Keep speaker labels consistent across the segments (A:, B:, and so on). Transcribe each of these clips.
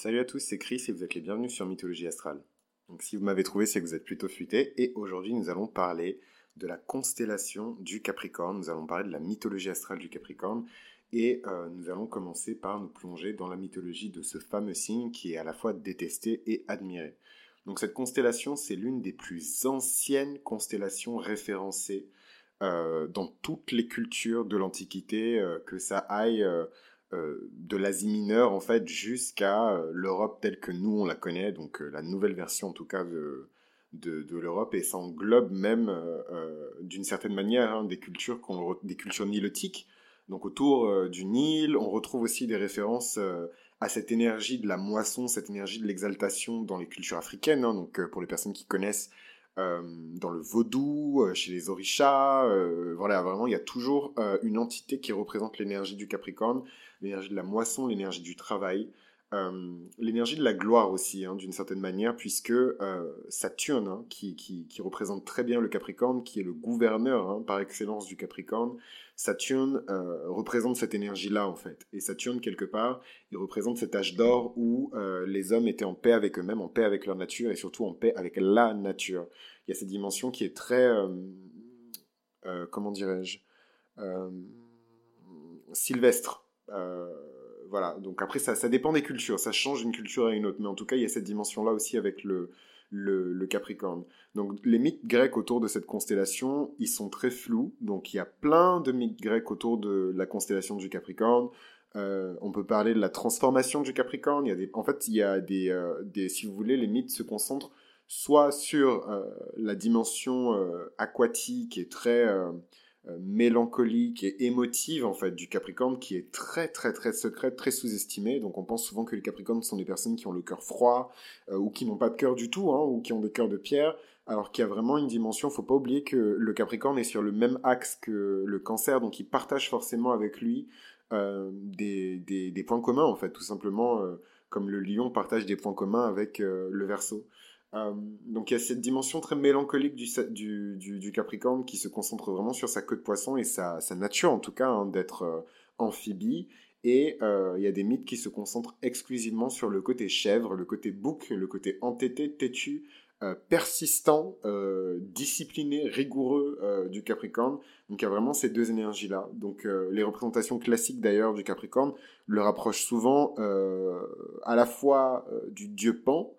A: Salut à tous, c'est Chris et vous êtes les bienvenus sur Mythologie Astrale. Donc si vous m'avez trouvé, c'est que vous êtes plutôt futé. Et aujourd'hui, nous allons parler de la constellation du Capricorne. Nous allons parler de la mythologie astrale du Capricorne. Et euh, nous allons commencer par nous plonger dans la mythologie de ce fameux signe qui est à la fois détesté et admiré. Donc cette constellation, c'est l'une des plus anciennes constellations référencées euh, dans toutes les cultures de l'Antiquité, euh, que ça aille euh, de l'Asie mineure en fait jusqu'à euh, l'Europe telle que nous on la connaît, donc euh, la nouvelle version en tout cas de, de, l'Europe et ça englobe même d'une certaine manière hein, des cultures des cultures nilotiques. Donc autour du Nil, on retrouve aussi des références à cette énergie de la moisson, cette énergie de l'exaltation dans les cultures africaines. Hein. donc pour les personnes qui connaissent dans le vaudou, chez les orishas, voilà, vraiment, il y a toujours une entité qui représente l'énergie du Capricorne l'énergie de la moisson, l'énergie du travail, euh, l'énergie de la gloire aussi, hein, d'une certaine manière, puisque euh, Saturne, hein, qui, qui, représente très bien le Capricorne, qui est le gouverneur hein, par excellence du Capricorne, Saturne euh, représente cette énergie-là, en fait. Et Saturne, quelque part, il représente cet âge d'or où les hommes étaient en paix avec eux-mêmes, en paix avec leur nature, et surtout en paix avec la nature. Il y a cette dimension qui est très... comment dirais-je Sylvestre voilà, donc après, ça, ça dépend des cultures, ça change d'une culture à une autre, mais en tout cas, il y a cette dimension-là aussi avec le, Capricorne. Donc les mythes grecs autour de cette constellation, ils sont très flous. Donc il y a plein de mythes grecs autour de la constellation du Capricorne. Euh, on peut parler de la transformation du Capricorne. Il y a des, en fait, il y a des, euh, si vous voulez, les mythes se concentrent soit sur la dimension aquatique et très euh, mélancolique et émotive en fait du Capricorne qui est très très très secrète, très sous-estimée. Donc on pense souvent que les Capricornes sont des personnes qui ont le cœur froid euh, ou qui n'ont pas de cœur du tout, hein, ou qui ont des cœurs de pierre, alors qu'il y a vraiment une dimension. Faut pas oublier que le Capricorne est sur le même axe que le Cancer, donc il partage forcément avec lui euh, des, des, points communs en fait, tout simplement comme le Lion partage des points communs avec le Verseau. Euh, donc il y a cette dimension très mélancolique du, Capricorne qui se concentre vraiment sur sa queue de poisson et sa, sa nature en tout cas hein, d'être euh, amphibie. Et euh, il y a des mythes qui se concentrent exclusivement sur le côté chèvre, le côté bouc, le côté entêté, têtu, persistant, discipliné, rigoureux du Capricorne. Donc il y a vraiment ces deux énergies-là. Donc les représentations classiques d'ailleurs du Capricorne le rapprochent souvent à la fois du dieu Pan,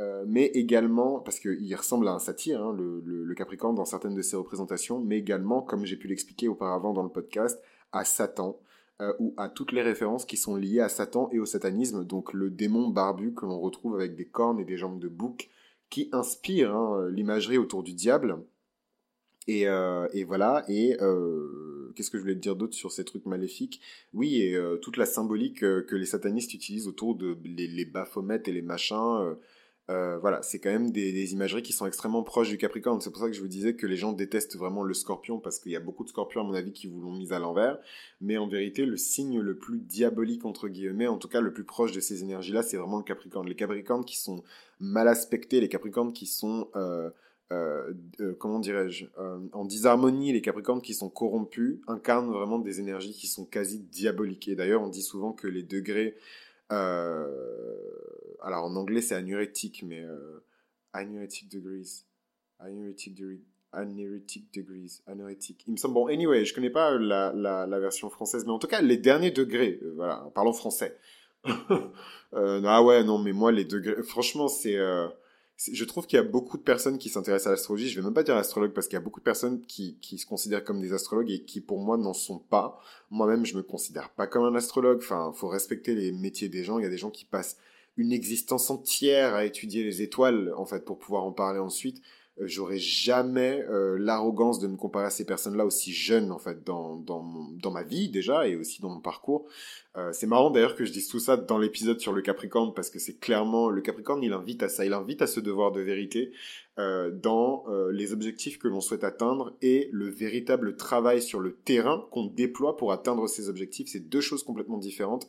A: euh, mais également, parce qu'il ressemble à un satyre, hein, le, Capricorne, dans certaines de ses représentations, mais également, comme j'ai pu l'expliquer auparavant dans le podcast, à Satan, euh, ou à toutes les références qui sont liées à Satan et au satanisme, donc le démon barbu que l'on retrouve avec des cornes et des jambes de bouc, qui inspire hein, l'imagerie autour du diable. Et, euh, voilà, et qu'est-ce que je voulais te dire d'autre sur ces trucs maléfiques? Oui, et toute la symbolique que les satanistes utilisent autour de les, les et les machins euh, voilà, c'est quand même des, imageries qui sont extrêmement proches du Capricorne. C'est pour ça que je vous disais que les gens détestent vraiment le Scorpion parce qu'il y a beaucoup de Scorpions à mon avis qui vous l'ont mis à l'envers. Mais en vérité, le signe le plus diabolique entre guillemets, en tout cas le plus proche de ces énergies-là, c'est vraiment le Capricorne. Les Capricornes qui sont mal aspectés, les Capricornes qui sont euh, euh, comment dirais-je, en disharmonie, les Capricornes qui sont corrompus incarnent vraiment des énergies qui sont quasi diaboliques. Et d'ailleurs, on dit souvent que les degrés alors en anglais c'est anurétique, mais euh, anuretic degrees. Anuretic degrees. Anuretic degrees. Il me semble. Bon, anyway, je connais pas la, la, la version française, mais en tout cas, les derniers degrés. Euh, voilà, parlons français. euh, ah ouais, non, mais moi, les degrés. Franchement, c'est. Je trouve qu'il y a beaucoup de personnes qui s'intéressent à l'astrologie. Je vais même pas dire astrologue parce qu'il y a beaucoup de personnes qui, se considèrent comme des astrologues et qui pour moi n'en sont pas. Moi-même, je me considère pas comme un astrologue. Enfin, faut respecter les métiers des gens. Il y a des gens qui passent une existence entière à étudier les étoiles en fait pour pouvoir en parler ensuite. Euh, j'aurais jamais euh, l'arrogance de me comparer à ces personnes-là aussi jeunes en fait dans, dans, dans ma vie déjà et aussi dans mon parcours. Euh, c'est marrant d'ailleurs que je dise tout ça dans l'épisode sur le Capricorne parce que c'est clairement le Capricorne il invite à ça, il invite à ce devoir de vérité euh, dans euh, les objectifs que l'on souhaite atteindre et le véritable travail sur le terrain qu'on déploie pour atteindre ces objectifs. C'est deux choses complètement différentes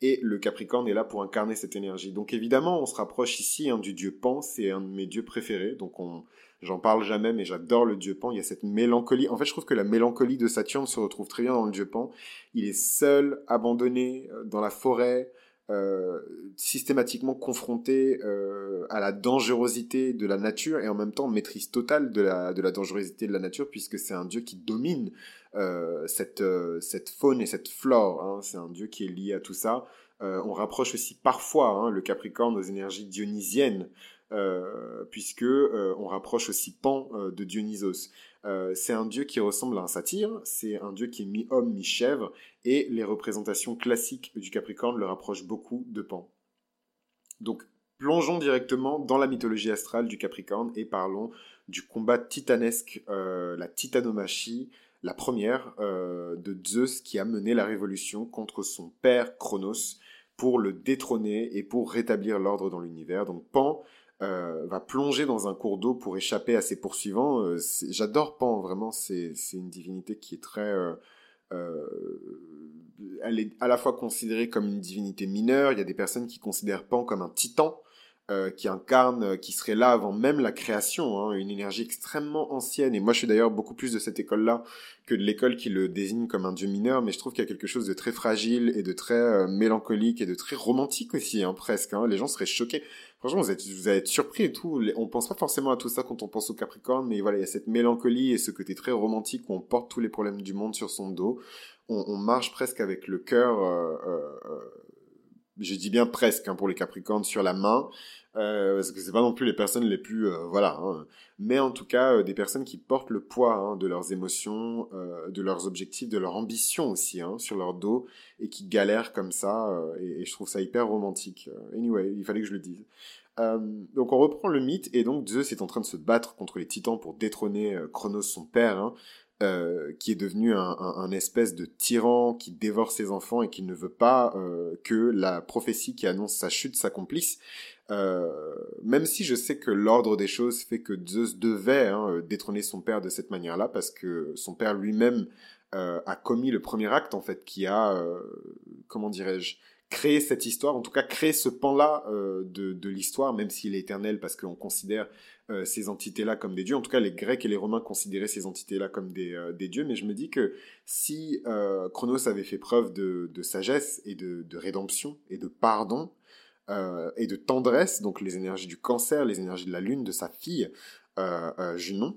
A: et le Capricorne est là pour incarner cette énergie. Donc évidemment on se rapproche ici hein, du dieu Pan, c'est un de mes dieux préférés donc on J'en parle jamais, mais j'adore le dieu Pan. Il y a cette mélancolie. En fait, je trouve que la mélancolie de Saturne se retrouve très bien dans le dieu Pan. Il est seul, abandonné, euh, dans la forêt, euh, systématiquement confronté euh, à la dangerosité de la nature et en même temps maîtrise totale de la, dangerosité de la nature puisque c'est un dieu qui domine cette, cette faune et cette flore. Hein. C'est un dieu qui est lié à tout ça. on rapproche aussi parfois hein, le Capricorne aux énergies dionysiennes puisque on rapproche aussi Pan de Dionysos. Euh, c'est un dieu qui ressemble à un satyre, c'est un dieu qui est mi-homme, mi-chèvre, et les représentations classiques du Capricorne le rapprochent beaucoup de Pan. Donc, plongeons directement dans la mythologie astrale du Capricorne et parlons du combat titanesque, euh, la titanomachie, la première euh, de Zeus qui a mené la révolution contre son père Chronos pour le détrôner et pour rétablir l'ordre dans l'univers. Donc Pan euh, va plonger dans un cours d'eau pour échapper à ses poursuivants. Euh, j'adore Pan, vraiment, c'est une divinité qui est très... Euh, elle est à la fois considérée comme une divinité mineure, il y a des personnes qui considèrent Pan comme un titan, euh, qui incarne, euh, qui serait là avant même la création, hein, une énergie extrêmement ancienne. Et moi, je suis d'ailleurs beaucoup plus de cette école-là que de l'école qui le désigne comme un dieu mineur, mais je trouve qu'il y a quelque chose de très fragile et de très euh, mélancolique et de très romantique aussi, hein, presque. Hein. Les gens seraient choqués. Franchement, vous, êtes, vous allez être surpris et tout. On pense pas forcément à tout ça quand on pense au Capricorne, mais voilà, il y a cette mélancolie et ce côté très romantique où on porte tous les problèmes du monde sur son dos. On, on marche presque avec le cœur je dis bien presque hein, pour les Capricornes sur la main, euh, parce que c'est pas non plus les personnes les plus euh, voilà, hein. mais en tout cas euh, des personnes qui portent le poids hein, de leurs émotions, de leurs objectifs, de leur ambition aussi sur leur dos et qui galèrent comme ça et, et, je trouve ça hyper romantique. Anyway, il fallait que je le dise. donc on reprend le mythe et donc Zeus est en train de se battre contre les titans pour détrôner Chronos son père. Euh, qui est devenu un, espèce de tyran qui dévore ses enfants et qui ne veut pas euh, que la prophétie qui annonce sa chute s'accomplisse. Euh, même si je sais que l'ordre des choses fait que Zeus devait hein, détrôner son père de cette manière-là, parce que son père lui-même a commis le premier acte, en fait, qui a, comment dirais-je, créé cette histoire, en tout cas créé ce pan-là de, de l'histoire, même s'il est éternel, parce qu'on considère euh, ces entités-là comme des dieux. En tout cas, les Grecs et les Romains considéraient ces entités-là comme des, euh, des, dieux. Mais je me dis que si euh, Chronos avait fait preuve de, de sagesse et de, de, rédemption et de pardon et de tendresse, donc les énergies du cancer, les énergies de la lune, de sa fille Junon,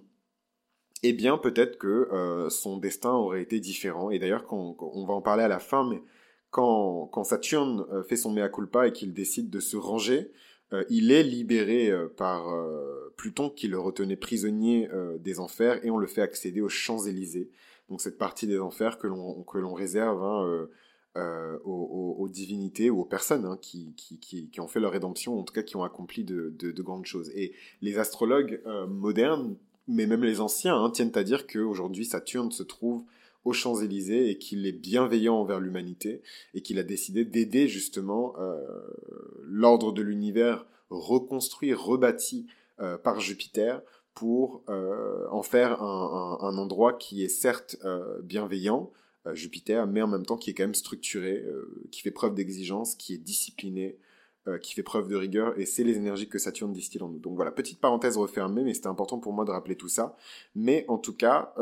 A: eh bien peut-être que son destin aurait été différent. Et d'ailleurs, on va en parler à la fin, mais quand, quand Saturne fait son mea culpa et qu'il décide de se ranger, euh, il est libéré euh, par euh, Pluton qui le retenait prisonnier des enfers et on le fait accéder aux Champs-Élysées. Donc cette partie des enfers que l'on que l'on réserve hein, aux, divinités ou aux personnes hein, qui, qui, qui, ont fait leur rédemption, en tout cas qui ont accompli de, de, de grandes choses. Et les astrologues modernes, mais même les anciens, hein, tiennent à dire qu'aujourd'hui Saturne se trouve aux Champs-Élysées et qu'il est bienveillant envers l'humanité et qu'il a décidé d'aider justement euh, l'ordre de l'univers reconstruit, rebâti euh, par Jupiter pour euh, en faire un, un, endroit qui est certes bienveillant, Jupiter, mais en même temps qui est quand même structuré, qui fait preuve d'exigence, qui est discipliné, qui fait preuve de rigueur, et c'est les énergies que Saturne distille en nous. Donc voilà, petite parenthèse refermée, mais c'était important pour moi de rappeler tout ça. Mais en tout cas,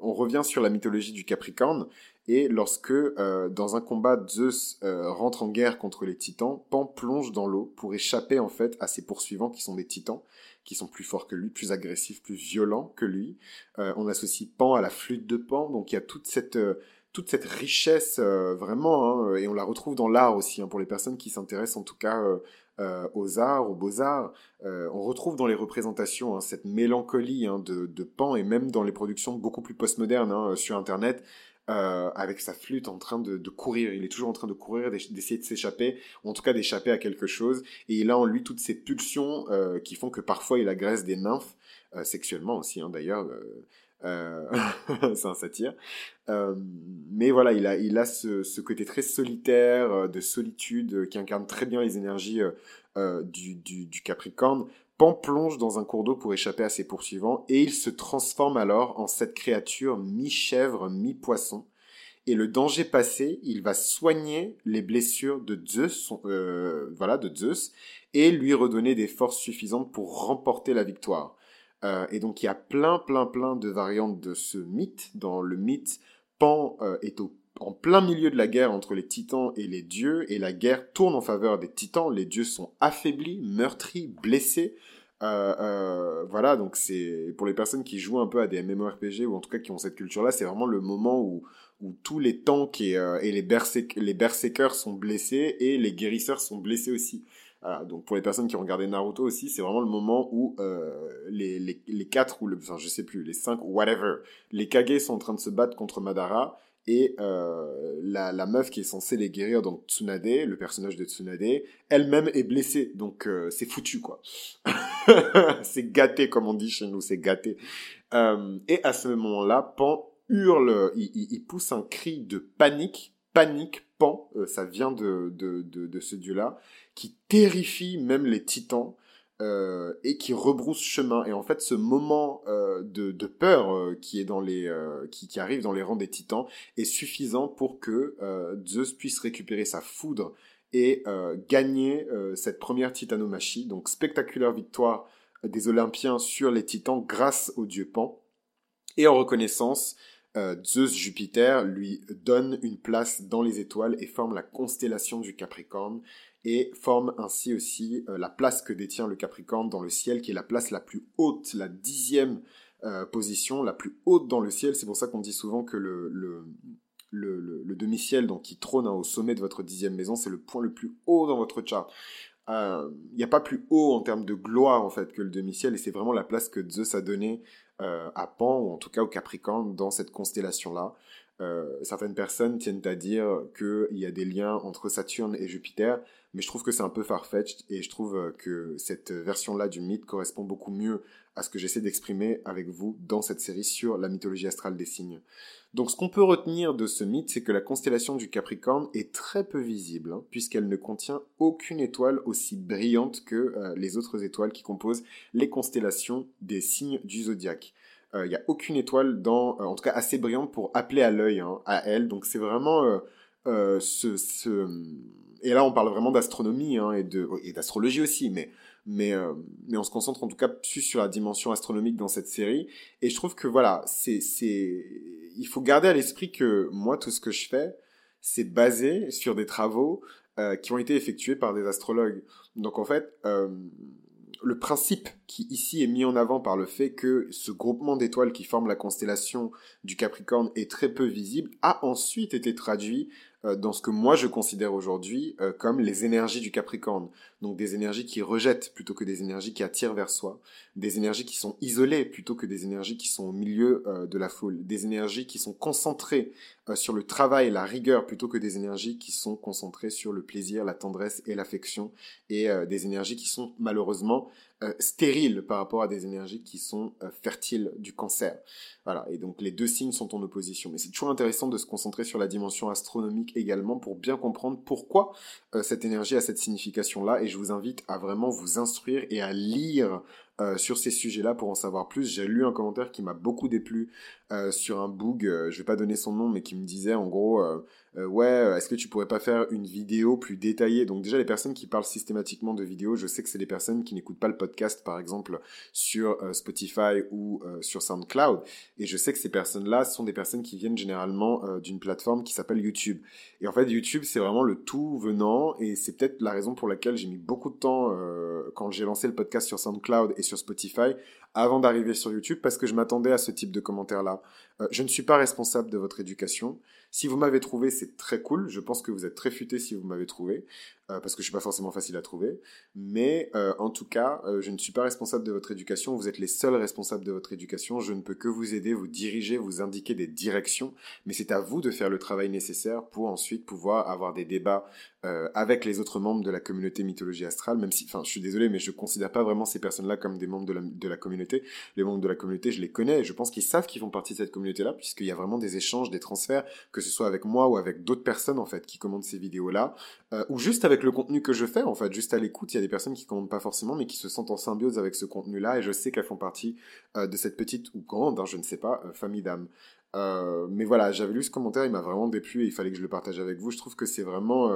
A: on revient sur la mythologie du Capricorne, et lorsque, euh, dans un combat, Zeus euh, rentre en guerre contre les titans, Pan plonge dans l'eau pour échapper en fait à ses poursuivants qui sont des titans, qui sont plus forts que lui, plus agressifs, plus violents que lui. Euh, on associe Pan à la flûte de Pan, donc il y a toute cette toute cette richesse vraiment, hein, et on la retrouve dans l'art aussi, hein, pour les personnes qui s'intéressent en tout cas aux arts, aux beaux-arts. Euh, on retrouve dans les représentations hein, cette mélancolie hein, de, Pan et même dans les productions beaucoup plus postmodernes hein, sur Internet. Euh, avec sa flûte en train de, courir. Il est toujours en train de courir, d'essayer de s'échapper, ou en tout cas d'échapper à quelque chose. Et il a en lui toutes ces pulsions euh, qui font que parfois il agresse des nymphes, euh, sexuellement aussi d'ailleurs. Euh, euh, c'est un satire. Euh, mais voilà, il a, il a ce, ce, côté très solitaire, euh, de solitude, qui incarne très bien les énergies du, du, du, Capricorne. Pan plonge dans un cours d'eau pour échapper à ses poursuivants et il se transforme alors en cette créature mi-chèvre, mi-poisson. Et le danger passé, il va soigner les blessures de Zeus, voilà, de Zeus, et lui redonner des forces suffisantes pour remporter la victoire. Euh, et donc il y a plein, plein, plein de variantes de ce mythe. Dans le mythe, Pan euh, est en plein milieu de la guerre entre les titans et les dieux, et la guerre tourne en faveur des titans. Les dieux sont affaiblis, meurtris, blessés. Euh, voilà, donc c'est pour les personnes qui jouent un peu à des MMORPG ou en tout cas qui ont cette culture-là, c'est vraiment le moment où, tous les tanks et, les, les berserkers sont blessés et les guérisseurs sont blessés aussi. Voilà, donc pour les personnes qui ont regardé Naruto aussi, c'est vraiment le moment où euh, les, les, les quatre ou le, enfin je sais plus, les cinq ou whatever, les Kage sont en train de se battre contre Madara et euh, la, la, meuf qui est censée les guérir, donc Tsunade, le personnage de Tsunade, elle-même est blessée. Donc euh, c'est foutu, quoi. c'est gâté, comme on dit chez nous, c'est gâté. Euh, et à ce moment-là, Pan hurle, il, il, il, pousse un cri de panique. Panique, Pan, euh, ça vient de, ce dieu-là, qui terrifie même les titans. Euh, et qui rebrousse chemin. Et en fait, ce moment euh, de, peur qui arrive dans les rangs des titans est suffisant pour que Zeus puisse récupérer sa foudre et gagner cette première titanomachie. Donc spectaculaire victoire des Olympiens sur les titans grâce au dieu Pan. Et en reconnaissance, Zeus Jupiter lui donne une place dans les étoiles et forme la constellation du Capricorne et forme ainsi aussi euh, la place que détient le Capricorne dans le ciel, qui est la place la plus haute, la dixième euh, position, la plus haute dans le ciel. C'est pour ça qu'on dit souvent que le, demi-ciel, donc qui trône hein, au sommet de votre dixième maison, c'est le point le plus haut dans votre chart. Il euh, n'y a pas plus haut en termes de gloire en fait que le demi-ciel, et c'est vraiment la place que Zeus a donnée euh, à Pan, ou en tout cas au Capricorne, dans cette constellation-là. Euh, certaines personnes tiennent à dire qu'il y a des liens entre Saturne et Jupiter, mais je trouve que c'est un peu farfetched et je trouve euh, que cette version-là du mythe correspond beaucoup mieux à ce que j'essaie d'exprimer avec vous dans cette série sur la mythologie astrale des signes. Donc ce qu'on peut retenir de ce mythe, c'est que la constellation du Capricorne est très peu visible, hein, puisqu'elle ne contient aucune étoile aussi brillante que euh, les autres étoiles qui composent les constellations des signes du zodiaque. Il euh, n'y a aucune étoile dans, euh, en tout cas assez brillante pour appeler à l'œil hein, à elle. Donc c'est vraiment euh, ce, et là on parle vraiment d'astronomie hein, et d'astrologie aussi, mais mais mais on se concentre en tout cas plus sur la dimension astronomique dans cette série. Et je trouve que voilà, c'est c'est il faut garder à l'esprit que moi tout ce que je fais, c'est basé sur des travaux qui ont été effectués par des astrologues. Donc en fait, le principe qui ici est mis en avant par le fait que ce groupement d'étoiles qui forme la constellation du Capricorne est très peu visible, a ensuite été traduit euh, dans ce que moi je considère aujourd'hui euh, comme les énergies du Capricorne. Donc des énergies qui rejettent plutôt que des énergies qui attirent vers soi, des énergies qui sont isolées plutôt que des énergies qui sont au milieu euh, de la foule, des énergies qui sont concentrées sur le travail et la rigueur plutôt que des énergies qui sont concentrées sur le plaisir, la tendresse et l'affection, et des énergies qui sont malheureusement euh, stériles par rapport à des énergies qui sont euh, fertiles du cancer. Voilà, et donc les deux signes sont en opposition. Mais c'est toujours intéressant de se concentrer sur la dimension astronomique également pour bien comprendre pourquoi euh, cette énergie a cette signification-là. Et je vous invite à vraiment vous instruire et à lire euh, sur ces sujets-là pour en savoir plus. J'ai lu un commentaire qui m'a beaucoup déplu euh, sur un book, euh, je vais pas donner son nom, mais qui me disait en gros, euh, ouais, est-ce que tu pourrais pas faire une vidéo plus détaillée? Donc déjà les personnes qui parlent systématiquement de vidéos, je sais que c'est des personnes qui n'écoutent pas le podcast, par exemple sur Spotify ou sur SoundCloud, et je sais que ces personnes-là sont des personnes qui viennent généralement d'une plateforme qui s'appelle YouTube. Et en fait, YouTube, c'est vraiment le tout venant, et c'est peut-être la raison pour laquelle j'ai mis beaucoup de temps quand j'ai lancé le podcast sur SoundCloud et sur Spotify avant d'arriver sur YouTube parce que je m'attendais à ce type de commentaires-là. Euh, je ne suis pas responsable de votre éducation. Si vous m'avez trouvé, c'est très cool. Je pense que vous êtes très futé si vous m'avez trouvé. Euh, parce que je suis pas forcément facile à trouver. Mais euh, en tout cas, je ne suis pas responsable de votre éducation. Vous êtes les seuls responsables de votre éducation. Je ne peux que vous aider, vous diriger, vous indiquer des directions. Mais c'est à vous de faire le travail nécessaire pour ensuite pouvoir avoir des débats avec les autres membres de la communauté mythologie astrale. Même si, enfin, je suis désolé, mais je considère pas vraiment ces personnes-là comme des membres de la communauté. Les membres de la communauté, je les connais. Et je pense qu'ils savent qu'ils font partie de cette communauté-là, puisqu'il y a vraiment des échanges, des transferts, que ce soit avec moi ou avec d'autres personnes en fait qui commandent ces vidéos-là, ou juste avec le contenu que je fais, en fait, juste à l'écoute, il y a des personnes qui commandent pas forcément, mais qui se sentent en symbiose avec ce contenu-là, et je sais qu'elles font partie euh, de cette petite ou grande, hein, je ne sais pas, euh, famille d'âmes. Euh, mais voilà, j'avais lu ce commentaire, il m'a vraiment déplu et il fallait que je le partage avec vous. Je trouve que c'est vraiment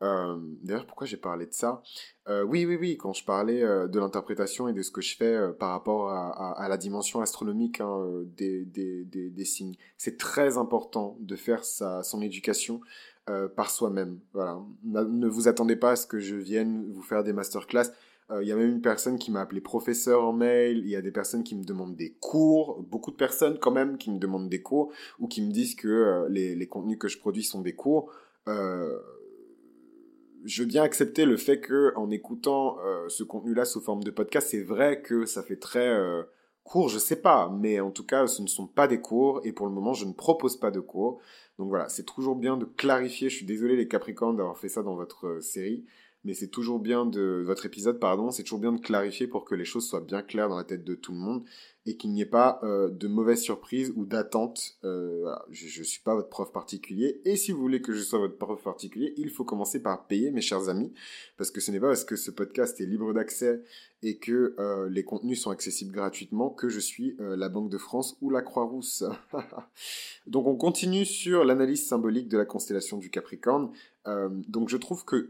A: D'ailleurs, pourquoi j'ai parlé de ça? Oui, oui, oui, quand je parlais de l'interprétation et de ce que je fais par rapport à, la dimension astronomique hein, des, des, des, signes, c'est très important de faire sa, son éducation par soi-même. Voilà. Ne vous attendez pas à ce que je vienne vous faire des masterclass. Il y a même une personne qui m'a appelé professeur en mail. Il y a des personnes qui me demandent des cours. Beaucoup de personnes quand même qui me demandent des cours ou qui me disent que les, les, contenus que je produis sont des cours. Je veux bien accepter le fait que en écoutant euh, ce contenu-là sous forme de podcast, c'est vrai que ça fait très euh, court, je sais pas, mais en tout cas, ce ne sont pas des cours et pour le moment, je ne propose pas de cours. Donc voilà, c'est toujours bien de clarifier. Je suis désolé les Capricornes d'avoir fait ça dans votre euh, série, mais c'est toujours bien de votre épisode, pardon, c'est toujours bien de clarifier pour que les choses soient bien claires dans la tête de tout le monde et qu'il n'y ait pas euh, de mauvaises surprises ou d'attentes. Euh, Je ne suis pas votre prof particulier. Et si vous voulez que je sois votre prof particulier, il faut commencer par payer, mes chers amis. Parce que ce n'est pas parce que ce podcast est libre d'accès et que euh, les contenus sont accessibles gratuitement que je suis la Banque de France ou la Croix-Rousse. donc on continue sur l'analyse symbolique de la constellation du Capricorne. Donc je trouve que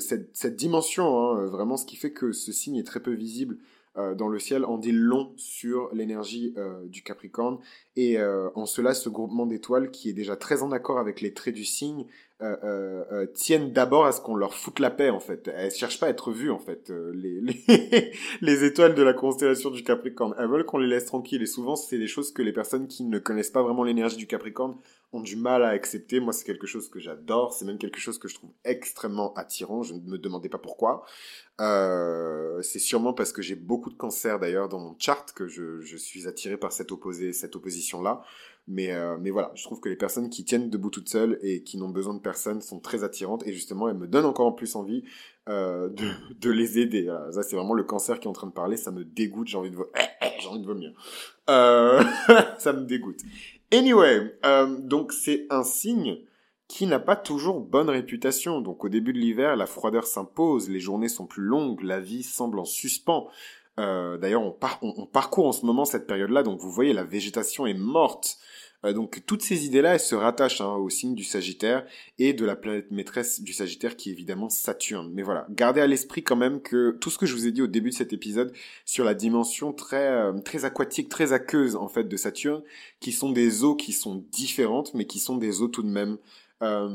A: cette, dimension, hein, vraiment ce qui fait que ce signe est très peu visible, euh, dans le ciel en dit long sur l'énergie euh, du Capricorne. Et euh, en cela, ce groupement d'étoiles, qui est déjà très en accord avec les traits du signe, tiennent d'abord à ce qu'on leur foute la paix, en fait. Elles cherchent pas à être vues, en fait, les, les, les, étoiles de la constellation du Capricorne. Elles veulent qu'on les laisse tranquilles. Et souvent, c'est des choses que les personnes qui ne connaissent pas vraiment l'énergie du Capricorne ont du mal à accepter. Moi, c'est quelque chose que j'adore. C'est même quelque chose que je trouve extrêmement attirant. Je ne me demandais pas pourquoi. Euh, c'est sûrement parce que j'ai beaucoup de cancers d'ailleurs dans mon chart que je, suis attiré par cette, opposé, cette opposition-là. Mais, euh, mais voilà, je trouve que les personnes qui tiennent debout toutes seules et qui n'ont besoin de personne sont très attirantes et justement elles me donnent encore plus envie euh, de, de, les aider. ça c'est vraiment le cancer qui est en train de parler, ça me dégoûte, j'ai envie de, j'ai envie de vomir. Euh, ça me dégoûte. Anyway, euh, donc c'est un signe qui n'a pas toujours bonne réputation. Donc au début de l'hiver, la froideur s'impose, les journées sont plus longues, la vie semble en suspens. Euh, D'ailleurs, on, on, parcourt en ce moment cette période-là, donc vous voyez, la végétation est morte. Euh, donc toutes ces idées-là, elles se rattachent hein, au signe du Sagittaire et de la planète maîtresse du Sagittaire qui est évidemment Saturne. Mais voilà, gardez à l'esprit quand même que tout ce que je vous ai dit au début de cet épisode sur la dimension très euh, très aquatique, très aqueuse en fait de Saturne, qui sont des eaux qui sont différentes, mais qui sont des eaux tout de même. Euh,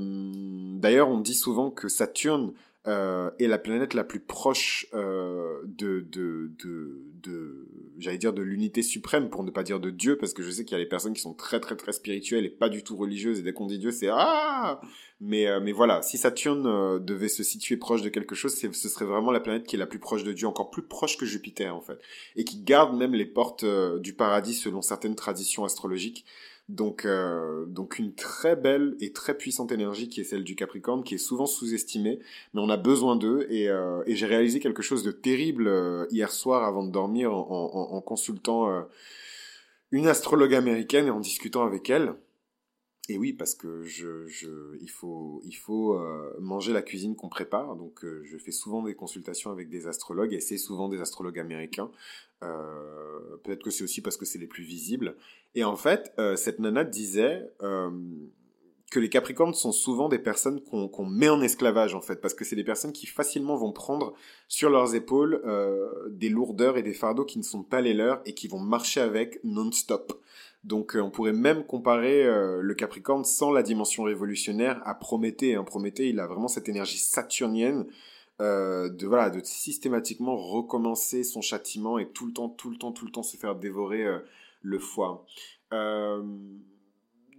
A: d'ailleurs, on dit souvent que Saturne euh, est la planète la plus proche euh, de, de, de, de j'allais dire de l'unité suprême, pour ne pas dire de Dieu, parce que je sais qu'il y a des personnes qui sont très très très spirituelles et pas du tout religieuses, et dès qu'on dit Dieu, c'est ah mais, mais voilà, si Saturne devait se situer proche de quelque chose, ce serait vraiment la planète qui est la plus proche de Dieu, encore plus proche que Jupiter en fait, et qui garde même les portes du paradis selon certaines traditions astrologiques. Donc, euh, donc une très belle et très puissante énergie qui est celle du Capricorne, qui est souvent sous-estimée, mais on a besoin d'eux. Et, euh, j'ai réalisé quelque chose de terrible euh, hier soir avant de dormir en consultant euh, une astrologue américaine et en discutant avec elle. Et oui, parce que je, je, il faut, il faut euh, manger la cuisine qu'on prépare. Donc, euh, je fais souvent des consultations avec des astrologues, et c'est souvent des astrologues américains. Euh, Peut-être que c'est aussi parce que c'est les plus visibles. Et en fait, euh, cette nana disait que les Capricornes sont souvent des personnes qu'on met en esclavage, en fait, parce que c'est des personnes qui facilement vont prendre sur leurs épaules des lourdeurs et des fardeaux qui ne sont pas les leurs et qui vont marcher avec non-stop. Donc euh, on pourrait même comparer euh, le Capricorne sans la dimension révolutionnaire à Prométhée. Hein. Prométhée, il a vraiment cette énergie saturnienne euh, de voilà de systématiquement recommencer son châtiment et tout le temps, tout le temps, tout le temps se faire dévorer le foie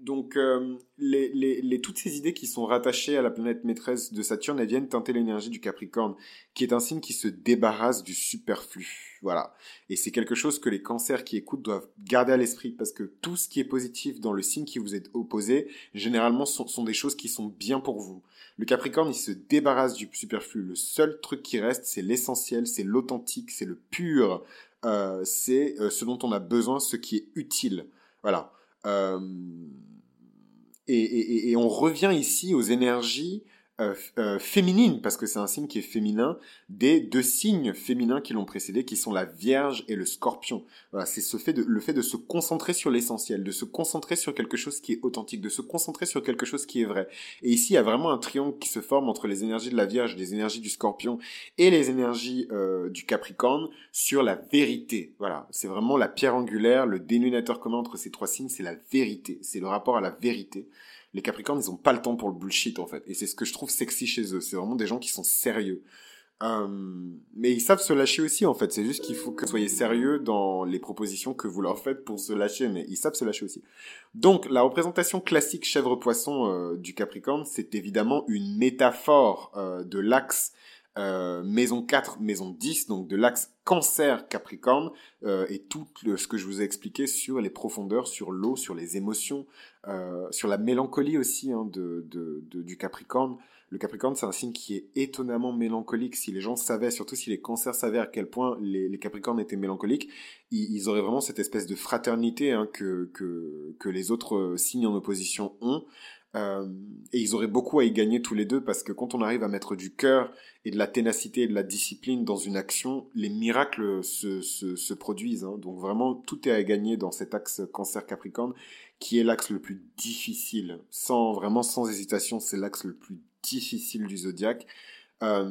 A: donc, euh, les, les, toutes ces idées qui sont rattachées à la planète maîtresse de Saturne, elles viennent teinter l'énergie du Capricorne, qui est un signe qui se débarrasse du superflu. Voilà. Et c'est quelque chose que les cancers qui écoutent doivent garder à l'esprit, parce que tout ce qui est positif dans le signe qui vous est opposé, généralement, sont, sont des choses qui sont bien pour vous. Le Capricorne, il se débarrasse du superflu. Le seul truc qui reste, c'est l'essentiel, c'est l'authentique, c'est le pur, euh, c'est euh, ce dont on a besoin, ce qui est utile. Voilà. Euh, et, on revient ici aux énergies euh, euh, féminine, parce que c'est un signe qui est féminin, des deux signes féminins qui l'ont précédé, qui sont la Vierge et le Scorpion. Voilà, c'est ce fait de, le fait de se concentrer sur l'essentiel, de se concentrer sur quelque chose qui est authentique, de se concentrer sur quelque chose qui est vrai. Et ici, il y a vraiment un triangle qui se forme entre les énergies de la Vierge, les énergies du Scorpion et les énergies euh, du Capricorne sur la vérité. Voilà, c'est vraiment la pierre angulaire, le dénominateur commun entre ces trois signes, c'est la vérité, c'est le rapport à la vérité les Capricornes, ils ont pas le temps pour le bullshit en fait. Et c'est ce que je trouve sexy chez eux. C'est vraiment des gens qui sont sérieux. Euh, mais ils savent se lâcher aussi en fait. C'est juste qu'il faut que vous soyez sérieux dans les propositions que vous leur faites pour se lâcher. Mais ils savent se lâcher aussi. Donc la représentation classique chèvre-poisson euh, du Capricorne, c'est évidemment une métaphore euh, de l'axe euh, maison 4, maison 10, donc de l'axe cancer Capricorne, euh, et tout ce que je vous ai expliqué sur les profondeurs, sur l'eau, sur les émotions, euh, sur la mélancolie aussi hein, de, de, du Capricorne. Le Capricorne, c'est un signe qui est étonnamment mélancolique. Si les gens savaient, surtout si les cancers savaient à quel point les, les Capricornes étaient mélancoliques, ils, ils, auraient vraiment cette espèce de fraternité hein, que, que, que les autres signes en opposition ont. Euh, et ils auraient beaucoup à y gagner tous les deux parce que quand on arrive à mettre du cœur et de la ténacité et de la discipline dans une action, les miracles se, se, se produisent. Hein. Donc vraiment, tout est à gagner dans cet axe cancer-capricorne qui est l'axe le plus difficile. Sans, vraiment sans hésitation, c'est l'axe le plus difficile du zodiaque. Euh,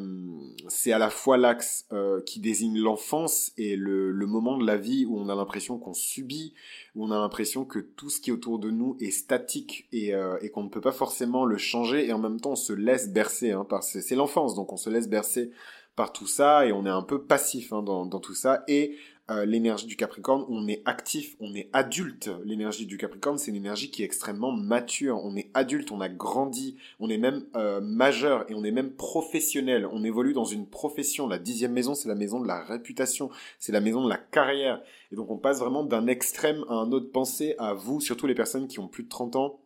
A: c'est à la fois l'axe euh, qui désigne l'enfance et le, le, moment de la vie où on a l'impression qu'on subit, où on a l'impression que tout ce qui est autour de nous est statique et, euh, et qu'on ne peut pas forcément le changer et en même temps on se laisse bercer hein, par c'est l'enfance donc on se laisse bercer par tout ça et on est un peu passif hein, dans, dans tout ça et euh, l'énergie du Capricorne, on est actif, on est adulte. L'énergie du Capricorne, c'est une énergie qui est extrêmement mature. On est adulte, on a grandi, on est même euh, majeur et on est même professionnel. On évolue dans une profession. La dixième maison, c'est la maison de la réputation, c'est la maison de la carrière. Et donc on passe vraiment d'un extrême à un autre. Pensez à vous, surtout les personnes qui ont plus de 30 ans.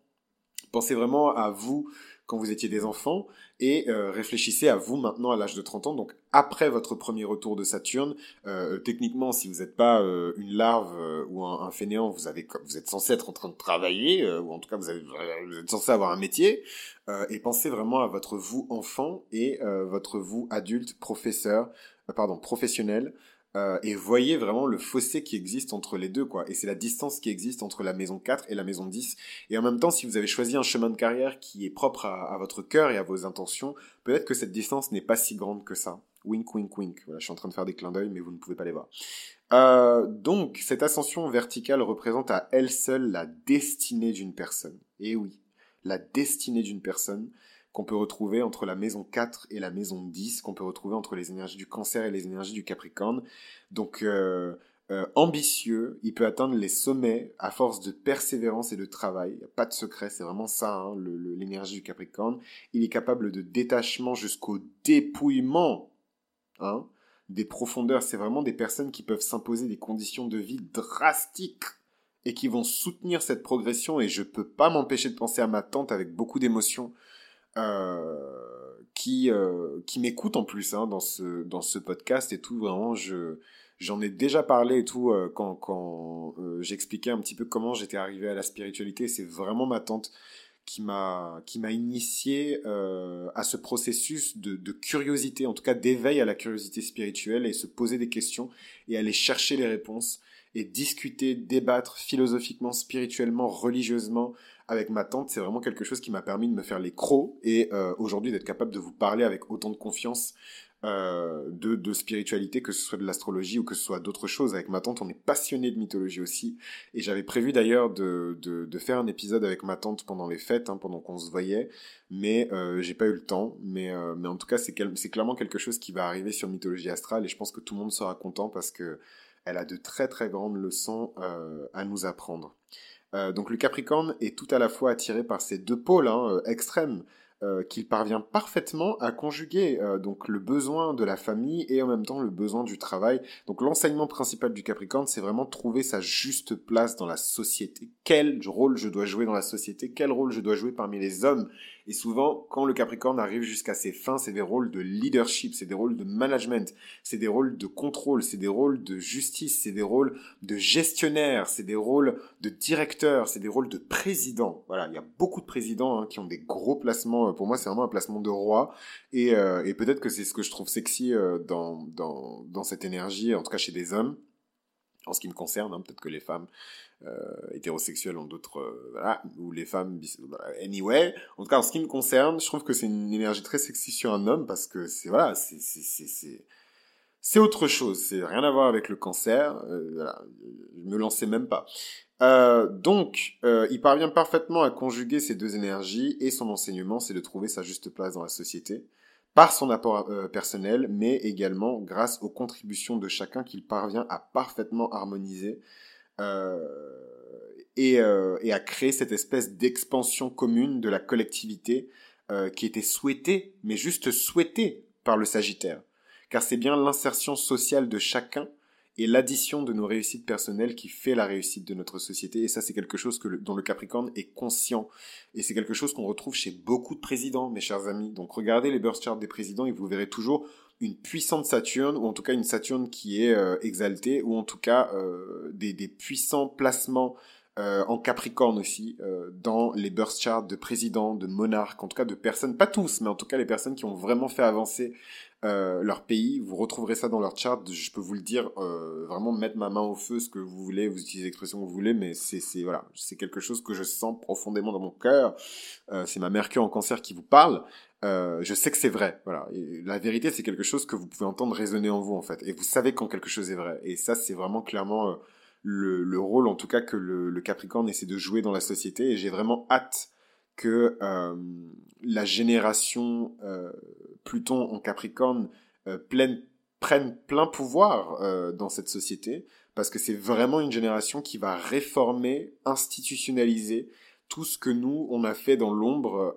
A: Pensez vraiment à vous quand vous étiez des enfants et euh, réfléchissez à vous maintenant à l'âge de 30 ans, donc après votre premier retour de Saturne. Euh, techniquement, si vous n'êtes pas euh, une larve ou un, fainéant, vous, avez, vous êtes censé être en train de travailler, ou en tout cas vous, avez, vous êtes censé avoir un métier, et pensez vraiment à votre vous enfant et votre vous adulte, professeur, pardon, professionnel, euh, et voyez vraiment le fossé qui existe entre les deux, quoi. Et c'est la distance qui existe entre la maison 4 et la maison 10. Et en même temps, si vous avez choisi un chemin de carrière qui est propre à, votre cœur et à vos intentions, peut-être que cette distance n'est pas si grande que ça. Wink, wink, wink. Voilà, je suis en train de faire des clins d'œil, mais vous ne pouvez pas les voir. Euh, donc, cette ascension verticale représente à elle seule la destinée d'une personne. Et oui, la destinée d'une personne qu'on peut retrouver entre la maison 4 et la maison 10, qu'on peut retrouver entre les énergies du cancer et les énergies du capricorne. Donc euh, euh, ambitieux, il peut atteindre les sommets à force de persévérance et de travail. Il a pas de secret, c'est vraiment ça, hein, l'énergie du capricorne. Il est capable de détachement jusqu'au dépouillement hein, des profondeurs. C'est vraiment des personnes qui peuvent s'imposer des conditions de vie drastiques et qui vont soutenir cette progression. Et je peux pas m'empêcher de penser à ma tante avec beaucoup d'émotion qui euh, qui m'écoute en plus hein, dans ce dans ce podcast et tout. Vraiment je j'en ai déjà parlé et tout euh, quand quand j'expliquais un petit peu comment j'étais arrivé à la spiritualité. C'est vraiment ma tante qui m'a qui m'a initié à ce processus de, de curiosité en tout cas d'éveil à la curiosité spirituelle et se poser des questions et aller chercher les réponses et discuter débattre philosophiquement spirituellement religieusement avec ma tante, c'est vraiment quelque chose qui m'a permis de me faire les crocs et euh, aujourd'hui d'être capable de vous parler avec autant de confiance euh, de, spiritualité, que ce soit de l'astrologie ou que ce soit d'autres choses. Avec ma tante, on est passionné de mythologie aussi. Et j'avais prévu d'ailleurs de, faire un épisode avec ma tante pendant les fêtes, hein, pendant qu'on se voyait, mais euh, j'ai pas eu le temps. Mais, euh, en tout cas, c'est clairement quelque chose qui va arriver sur mythologie astrale et je pense que tout le monde sera content parce que elle a de très très grandes leçons à nous apprendre. Euh, donc le Capricorne est tout à la fois attiré par ces deux pôles hein, euh, extrêmes euh, qu'il parvient parfaitement à conjuguer, donc le besoin de la famille et en même temps le besoin du travail. Donc l'enseignement principal du Capricorne, c'est vraiment trouver sa juste place dans la société. Quel rôle je dois jouer dans la société? Quel rôle je dois jouer parmi les hommes? Et souvent, quand le Capricorne arrive jusqu'à ses fins, c'est des rôles de leadership, c'est des rôles de management, c'est des rôles de contrôle, c'est des rôles de justice, c'est des rôles de gestionnaire, c'est des rôles de directeur, c'est des rôles de président. Voilà, il y a beaucoup de présidents hein, qui ont des gros placements. Pour moi, c'est vraiment un placement de roi. Et, euh, peut-être que c'est ce que je trouve sexy euh, dans, cette énergie, en tout cas chez des hommes en ce qui me concerne, hein, peut-être que les femmes euh, hétérosexuelles ont d'autres, euh, voilà, ou les femmes, anyway. En tout cas, en ce qui me concerne, je trouve que c'est une énergie très sexy sur un homme parce que c'est voilà, autre chose. C'est rien à voir avec le cancer. Euh, voilà, je me lançais même pas. Euh, donc, euh, il parvient parfaitement à conjuguer ces deux énergies et son enseignement, c'est de trouver sa juste place dans la société par son apport euh, personnel, mais également grâce aux contributions de chacun qu'il parvient à parfaitement harmoniser euh, et, et, à créer cette espèce d'expansion commune de la collectivité qui était souhaitée, mais juste souhaitée par le Sagittaire. Car c'est bien l'insertion sociale de chacun et l'addition de nos réussites personnelles qui fait la réussite de notre société. Et ça, c'est quelque chose que dont le Capricorne est conscient. Et c'est quelque chose qu'on retrouve chez beaucoup de présidents, mes chers amis. Donc regardez les birth charts des présidents et vous verrez toujours une puissante Saturne, ou en tout cas une Saturne qui est euh, exaltée, ou en tout cas euh, des, puissants placements euh, en Capricorne aussi, dans les birth charts de présidents, de monarques, en tout cas de personnes, pas tous, mais en tout cas les personnes qui ont vraiment fait avancer euh, leur pays. Vous retrouverez ça dans leur chart. Je peux vous le dire, euh, vraiment mettre ma main au feu, ce que vous voulez, vous utilisez l'expression que vous voulez, mais c'est voilà, c'est quelque chose que je sens profondément dans mon cœur. Euh, c'est ma Mercure en Cancer qui vous parle. Euh, je sais que c'est vrai, voilà. La vérité, c'est quelque chose que vous pouvez entendre résonner en vous en fait, et vous savez quand quelque chose est vrai. Et ça, c'est vraiment clairement euh, le, le, rôle, en tout cas, que le, le, Capricorne essaie de jouer dans la société. Et j'ai vraiment hâte que euh, la génération euh, Pluton en Capricorne euh, prenne plein pouvoir dans cette société, parce que c'est vraiment une génération qui va réformer, institutionnaliser tout ce que nous, on a fait dans l'ombre.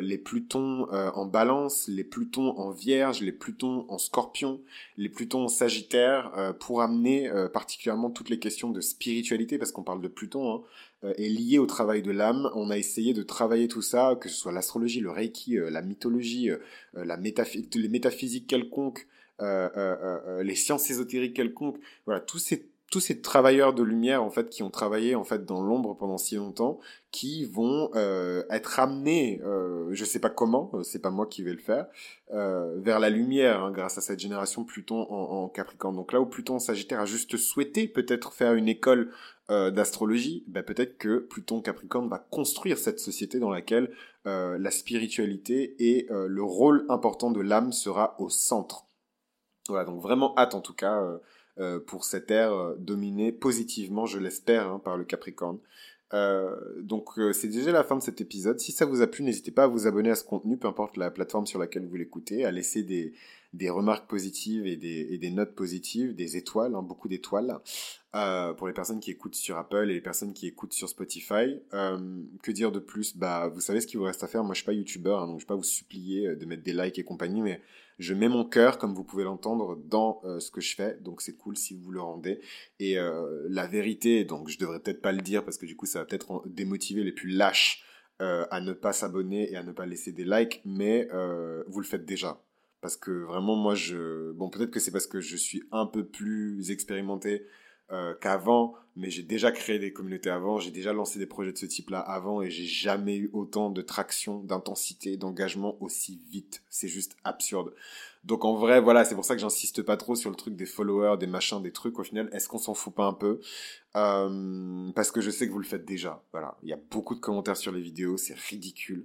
A: Les Plutons en balance, les Plutons en vierge, les Plutons en scorpion, les Plutons en sagittaire, pour amener particulièrement toutes les questions de spiritualité, parce qu'on parle de Pluton, hein, est lié au travail de l'âme. On a essayé de travailler tout ça, que ce soit l'astrologie, le reiki, la mythologie, la les métaphysiques quelconques, les sciences ésotériques quelconques, voilà, tous ces tous ces travailleurs de lumière en fait qui ont travaillé en fait dans l'ombre pendant si longtemps qui vont euh, être amenés euh, je sais pas comment euh, c'est pas moi qui vais le faire euh, vers la lumière hein, grâce à cette génération Pluton en, Capricorne. Donc là où Pluton Sagittaire a juste souhaité peut-être faire une école d'astrologie ben peut-être que Pluton Capricorne va construire cette société dans laquelle la spiritualité et le rôle important de l'âme sera au centre. Voilà donc vraiment hâte en tout cas euh, pour cette ère euh, dominée positivement, je l'espère, hein, par le Capricorne. Euh, donc c'est déjà la fin de cet épisode. Si ça vous a plu, n'hésitez pas à vous abonner à ce contenu, peu importe la plateforme sur laquelle vous l'écoutez, à laisser des, des remarques positives et des, des notes positives, des étoiles, hein, beaucoup d'étoiles, pour les personnes qui écoutent sur Apple et les personnes qui écoutent sur Spotify. Que dire de plus? Bah, vous savez ce qu'il vous reste à faire. Moi, je suis pas youtubeur, hein, donc je vais pas vous supplier de mettre des likes et compagnie, mais je mets mon cœur, comme vous pouvez l'entendre, dans euh, ce que je fais, donc c'est cool si vous le rendez. Et euh, la vérité, donc je devrais peut-être pas le dire parce que du coup ça va peut-être démotiver les plus lâches euh, à ne pas s'abonner et à ne pas laisser des likes, mais vous le faites déjà. Parce que vraiment moi je... Bon peut-être que c'est parce que je suis un peu plus expérimenté euh, qu'avant, mais j'ai déjà créé des communautés avant, j'ai déjà lancé des projets de ce type-là avant et j'ai jamais eu autant de traction, d'intensité, d'engagement aussi vite. C'est juste absurde. Donc en vrai, voilà, c'est pour ça que j'insiste pas trop sur le truc des followers, des machins, des trucs. Au final, est-ce qu'on s'en fout pas un peu? Euh, Parce que je sais que vous le faites déjà. Voilà, il y a beaucoup de commentaires sur les vidéos, c'est ridicule.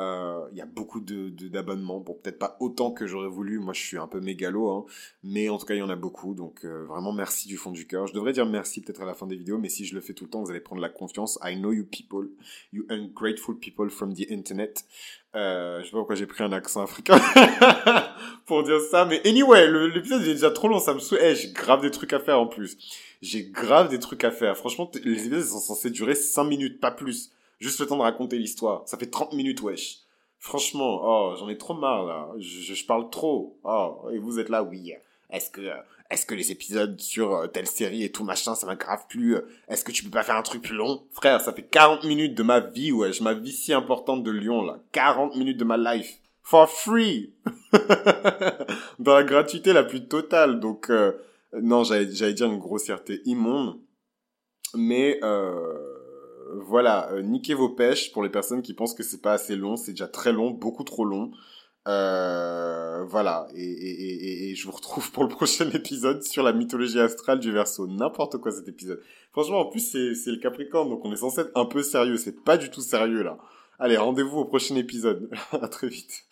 A: Euh, il y a beaucoup de d'abonnements, bon peut-être pas autant que j'aurais voulu, moi je suis un peu mégalo, hein, mais en tout cas il y en a beaucoup, donc euh, vraiment merci du fond du cœur. Je devrais dire merci peut-être à la fin des vidéos, mais si je le fais tout le temps, vous allez prendre la confiance. I know you people, you ungrateful people from the internet. Euh, je sais pas pourquoi j'ai pris un accent africain pour dire ça, mais anyway, l'épisode est déjà trop long, ça me saoule. Eh, j'ai grave des trucs à faire en plus. J'ai grave des trucs à faire. Franchement, les épisodes sont censés durer 5 minutes, pas plus. Juste le temps de raconter l'histoire. Ça fait 30 minutes, wesh. Franchement, oh, j'en ai trop marre, là. Je, parle trop. Oh, et vous êtes là, oui. est-ce que est-ce que les épisodes sur euh, telle série et tout machin, ça m'a grave plu? Est-ce que tu peux pas faire un truc plus long? Frère, ça fait 40 minutes de ma vie, wesh, ma vie si importante de Lyon, là. 40 minutes de ma life. For free Dans la gratuité la plus totale. Donc, euh, non, j'allais dire une grossièreté immonde. Mais, euh, voilà, euh, niquez vos pêches pour les personnes qui pensent que c'est pas assez long. C'est déjà très long, beaucoup trop long. Euh, voilà, et, et, je vous retrouve pour le prochain épisode sur la mythologie astrale du verso. N'importe quoi cet épisode. Franchement, en plus, c'est le Capricorne, donc on est censé être un peu sérieux. C'est pas du tout sérieux là. Allez, rendez-vous au prochain épisode. à très vite.